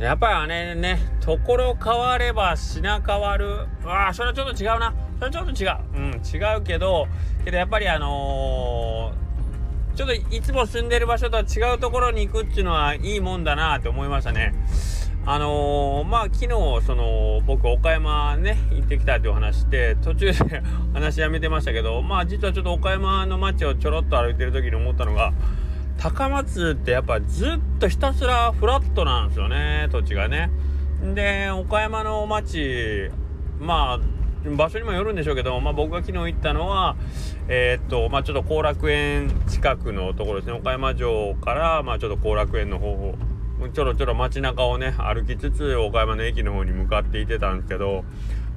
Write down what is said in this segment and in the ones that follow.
やっぱりあれね、ところ変われば品変わる。ああ、それはちょっと違うな。それはちょっと違う。うん、違うけど、けどやっぱりあのー、ちょっといつも住んでる場所とは違うところに行くっていうのはいいもんだなって思いましたね。あのー、まあ昨日その僕岡山ね行ってきたっていう話して途中で話やめてましたけどまあ実はちょっと岡山の街をちょろっと歩いてる時に思ったのが高松ってやっぱずっとひたすらフラットなんですよね土地がね。で岡山の町まあ場所にもよるんでしょうけど、まあ、僕が昨日行ったのはえー、っとまあちょっと後楽園近くのところですね岡山城からまあちょっと後楽園の方ちょろちょろ街中をね歩きつつ岡山の駅の方に向かっていってたんですけど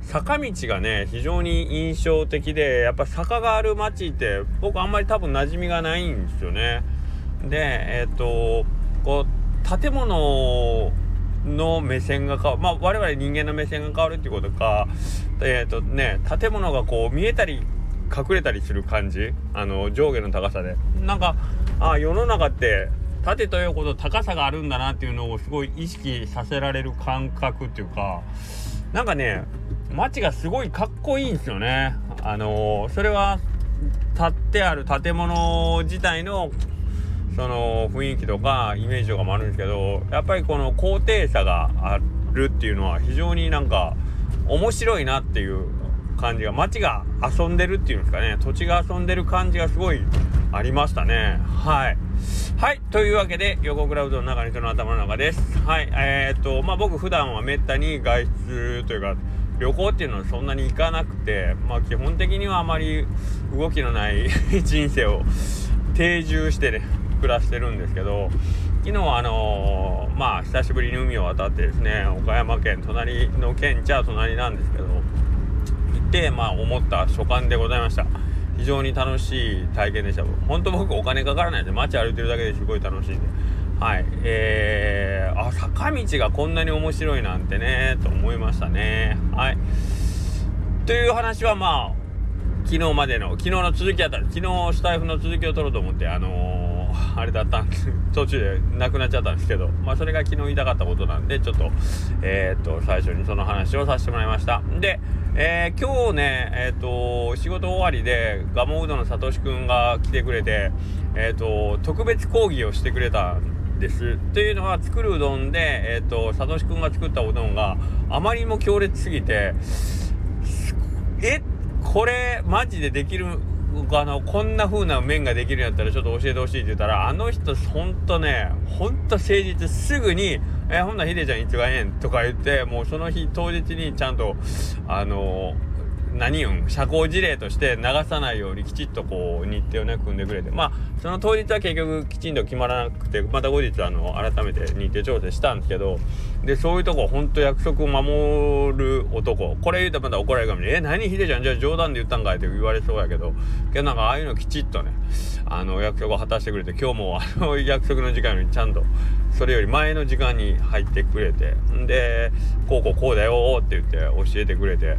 坂道がね非常に印象的でやっぱ坂がある街って僕あんまり多分馴染みがないんですよね。でえっ、とこう建物の目線が変わまあ我々人間の目線が変わるっていうことかえっ、とね建物がこう見えたり隠れたりする感じあの上下の高さで。なんかあ世の中って縦と横と高さがあるんだなっていうのをすごい意識させられる感覚っていうかなんかね街がすごいかっこいいんですよね。あのー、それは建ってある建物自体のその雰囲気とかイメージとかもあるんですけどやっぱりこの高低差があるっていうのは非常になんか面白いなっていう感じが街が遊んでるっていうんですかね土地が遊んでる感じがすごいありましたね。はい。はい。というわけで横クラウドの中に人の頭の中です。はい。えー、っとまあ僕普段はめったに外出というか旅行っていうのはそんなに行かなくてまあ基本的にはあまり動きのない 人生を定住してね暮らしてるんですけど昨日はあのー、まあ久しぶりに海を渡ってですね岡山県隣の県じゃ隣なんですけど行ってまあ思った所感でございました。非常に楽しい体験でした。本当僕お金かからないんで街歩いてるだけですごい楽しいんで。はい。えー、あ坂道がこんなに面白いなんてねと思いましたね。はい。という話はまあ昨日までの昨日の続きやった昨日スタイフの続きを取ろうと思ってあのーあれだったんです途中でなくなっちゃったんですけどまあそれが昨日言いたかったことなんでちょっとえー、っと最初にその話をさせてもらいました。で、えー、今日ねえー、っと仕事終わりでガモうどんのさとしくんが来てくれてえっと特別講義をしてくれたんです。というのは作るうどんでえっとさとしくんが作ったうどんがあまりにも強烈すぎてえこれマジでできるあのこんな風な麺ができるんやったらちょっと教えてほしいって言ったらあの人ほんとねほんと誠実すぐに「えほんならヒデちゃんいつがええん?」とか言ってもうその日当日にちゃんとあのー何言うん社交辞令として流さないようにきちっとこう日程をね組んでくれて。まあその当日は結局きちんと決まらなくてまた後日あの改めて日程調整したんですけどでそういうとこほんと約束を守る男。これ言うとまた怒られるかもしれない「え何ヒデちゃん？じゃあ冗談で言ったんかい」って言われそうやけど。けどなんかああいうのきちっとねあの約束を果たしてくれて今日もあの 約束の時間にちゃんとそれより前の時間に入ってくれて。でこうこうこうだよって言って教えてくれて。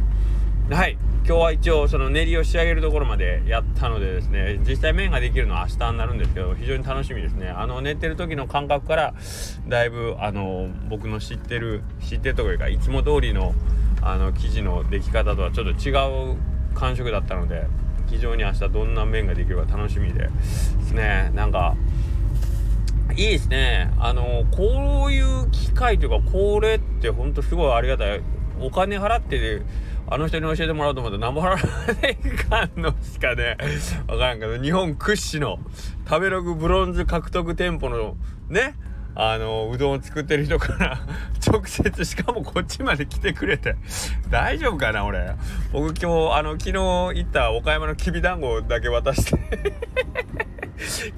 はい。今日は一応その練りを仕上げるところまでやったのでですね実際麺ができるのは明日になるんですけど非常に楽しみですね。あの寝てる時の感覚からだいぶあの僕の知ってる知ってるというかいつも通りのあの生地の出来方とはちょっと違う感触だったので非常に明日どんな麺ができるか楽しみでですね。なんかいいですね。あのこういう機会というかこれってほんとすごいありがたい。お金払ってあの人に教えてもらおうと思ったら何も払わないかんのしかね。分からんけど日本屈指の食べログブロンズ獲得店舗のねあのうどんを作ってる人から 直接しかもこっちまで来てくれて。大丈夫かな俺。僕今日あの昨日行った岡山のきびだんごだけ渡して。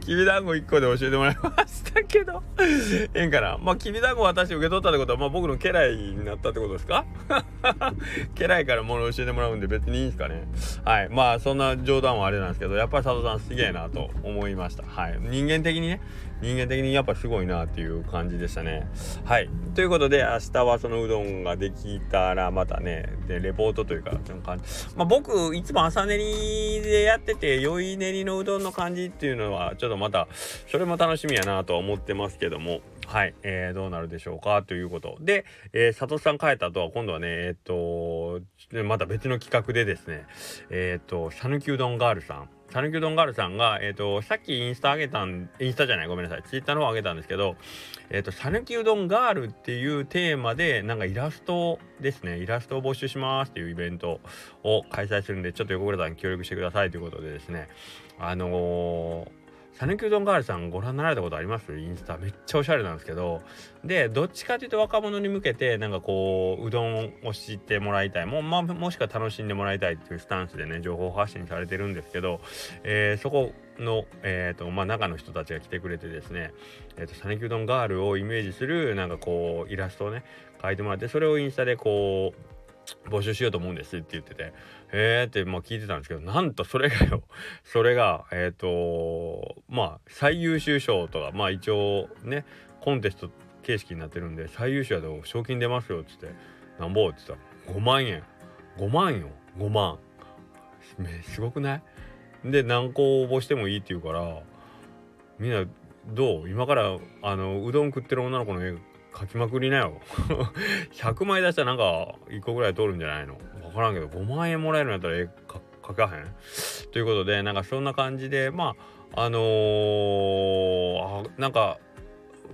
きびだんご1個で教えてもらいましたけど。ええんかなまあきびだんご私受け取ったってことはまあ僕の家来になったってことですか？家来から物教えてもらうんで別にいいんですかね。はい。まあそんな冗談はあれなんですけどやっぱり佐藤さんすげえなと思いました。はい。人間的にね。人間的にやっぱすごいなっていう感じでしたね。はい。ということで明日はそのうどんができたらまたねでレポートというかその感じまあ僕いつも朝練りでやってて酔い練りのうどんの感じっていうのははちょっとまたそれも楽しみやなとは思ってますけども。はい、えー、どうなるでしょうかということ。で、えー、佐藤さん帰った後は今度はねえっ、とまた別の企画でですねえっ、と讃岐うどんガールさん。讃岐うどんガールさんが、えっ、と、さっきインスタ上げたん、インスタじゃない、ごめんなさい、ツイッターの方上げたんですけど、えっ、ー、と、讃岐うどんガールっていうテーマで、なんかイラストですね、イラストを募集しますっていうイベントを開催するんで、ちょっと横倉さん協力してくださいということでですね、あのー讃岐うどんガールさんご覧になられたことあります？インスタ。めっちゃおしゃれなんですけど。でどっちかというと若者に向けてなんかこううどんを知ってもらいたい。も,、まあ、もしくは楽しんでもらいたいっていうスタンスでね情報発信されてるんですけど、えー、そこの、えーとまあ、中の人たちが来てくれてですね讃岐、えー、うどんガールをイメージするなんかこうイラストをね描いてもらってそれをインスタでこう募集しようと思うんですって言っててへえってまあ聞いてたんですけどなんとそれがよ それがえっ、ー、とまあ最優秀賞とかまあ一応ねコンテスト形式になってるんで最優秀やと賞金出ますよっつってなんぼって言ったら5万円。5万よ。5万。すごくない？で何個応募してもいいって言うからみんなどう？今からあのうどん食ってる女の子の絵書きまくりなよ。100枚出したらなんか1個ぐらい取るんじゃないの？分からんけど5万円もらえるんやったらえ、かかへん？ということでなんかそんな感じでまああのー、なんか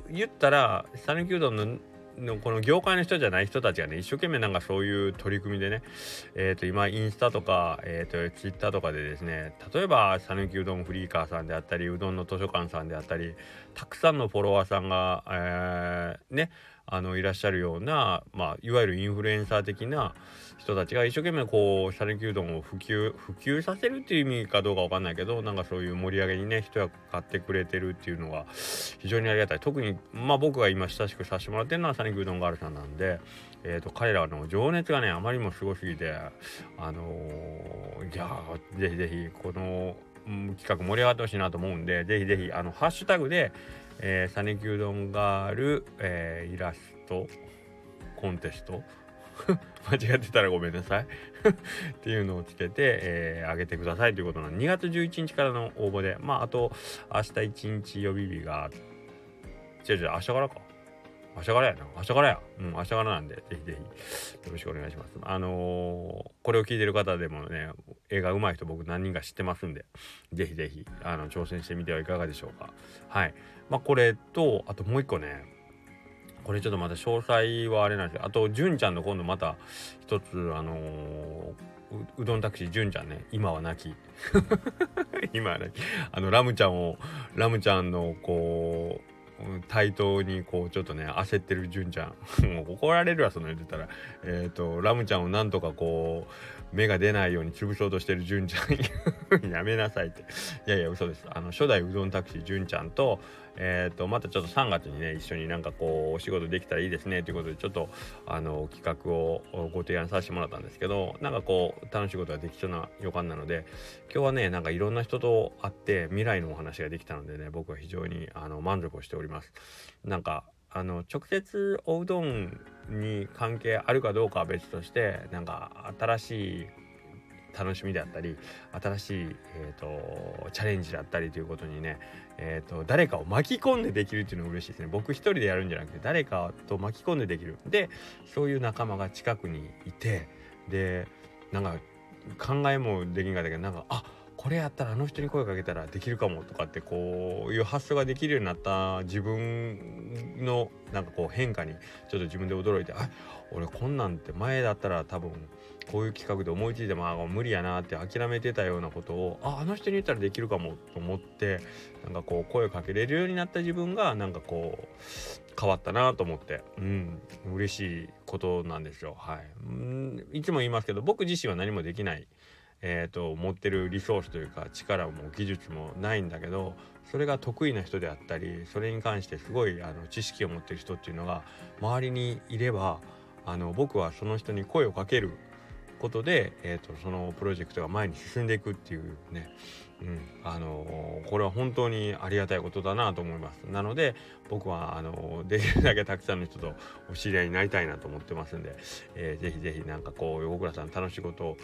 言ったら讃岐うどんののこの業界の人じゃない人たちがね一生懸命なんかそういう取り組みでねえ、ー、と今インスタとかえっ、ー、とツイッターとかでですね例えば讃岐うどんフリーカーさんであったりうどんの図書館さんであったりたくさんのフォロワーさんが、えー、ねあのいらっしゃるような、まあ、いわゆるインフルエンサー的な人たちが一生懸命こう讃岐うどんを普及普及させるっていう意味かどうかわかんないけどなんかそういう盛り上げにね人が買ってくれてるっていうのが非常にありがたい。特にまあ僕が今親しくさせてもらってるのは讃岐うどんガールさんなんで、えーと、彼らの情熱がねあまりにもすごすぎてあのー、いやぜひぜひこの企画盛り上がってほしいなと思うんでぜひぜひあのハッシュタグでえー、讃岐うどんガール、えー、イラストコンテスト 間違ってたらごめんなさい。っていうのをつけて、えー、上げてくださいということなの2月11日からの応募でまああと明日1日予備日が違う違う明日からか。明日からやな。明日からや。うん明日からなんで。ぜひぜひ。よろしくお願いします。あのー、これを聞いてる方でもね映画上手い人僕何人か知ってますんで。ぜひぜひあの挑戦してみてはいかがでしょうか。はい。まあこれとあともう一個ね。これちょっとまた詳細はあれなんですけどあと純ちゃんの今度また一つあのー、うどんタクシー純ちゃんね。今は亡き。今は亡き。あのラムちゃんをラムちゃんのこう対等にこうちょっとね焦ってる純ちゃん。もう怒られるわその言ってたら。えっ、ー、とラムちゃんをなんとかこう芽が出ないように潰そうとしてる純ちゃん。やめなさいって。いやいや嘘です。あの初代うどんタクシー純ちゃんとえっ、ー、とまたちょっと3月にね一緒になんかこうお仕事できたらいいですねということでちょっとあの企画をご提案させてもらったんですけどなんかこう楽しいことができそうな予感なので今日はねなんかいろんな人と会って未来のお話ができたのでね僕は非常にあの満足をしております。なんかあの直接おうどんに関係あるかどうかは別としてなんか新しい楽しみであったり新しい、えーと、チャレンジだったりということにね、えーと、誰かを巻き込んでできるっていうのが嬉しいですね。僕一人でやるんじゃなくて誰かと巻き込んでできる。でそういう仲間が近くにいてでなんか考えもできんかったけどなんかあこれやったらあの人に声かけたらできるかもとかってこういう発想ができるようになった自分のなんかこう変化にちょっと自分で驚いてあ俺こんなんって前だったら多分こういう企画で思いついてもあ無理やなって諦めてたようなことをああの人に言ったらできるかもと思ってなんかこう声をかけれるようになった自分がなんかこう変わったなと思ってうん嬉しいことなんですよ。はい。うんいつも言いますけど僕自身は何もできないえーと、持ってるリソースというか力も技術もないんだけどそれが得意な人であったりそれに関してすごいあの知識を持ってる人っていうのが周りにいればあの僕はその人に声をかけることで、えーと、そのプロジェクトが前に進んでいくっていうね、うん。あの、これは本当にありがたいことだなと思います。なので僕はあの、できるだけたくさんの人とお知り合いになりたいなと思ってますんで、えー、ぜひぜひなんかこう横倉さん楽しいことを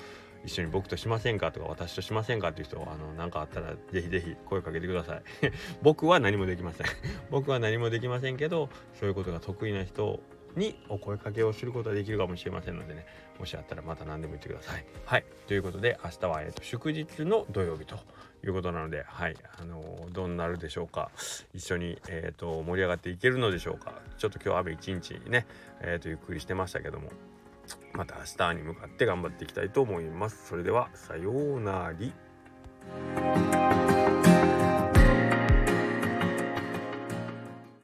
一緒に僕としませんかとか私としませんかっていう人あの何かあったらぜひぜひ声かけてください。僕は何もできません。僕は何もできませんけどそういうことが得意な人にお声かけをすることができるかもしれませんのでねもしあったらまた何でも言ってください。はい。ということで明日は、えーと、祝日の土曜日ということなのではいあのー、どうなるでしょうか一緒に、えーと、盛り上がっていけるのでしょうかちょっと今日雨一日ね、えーとゆっくりしてましたけどもまた明日に向かって頑張っていきたいと思います。それではさようなら。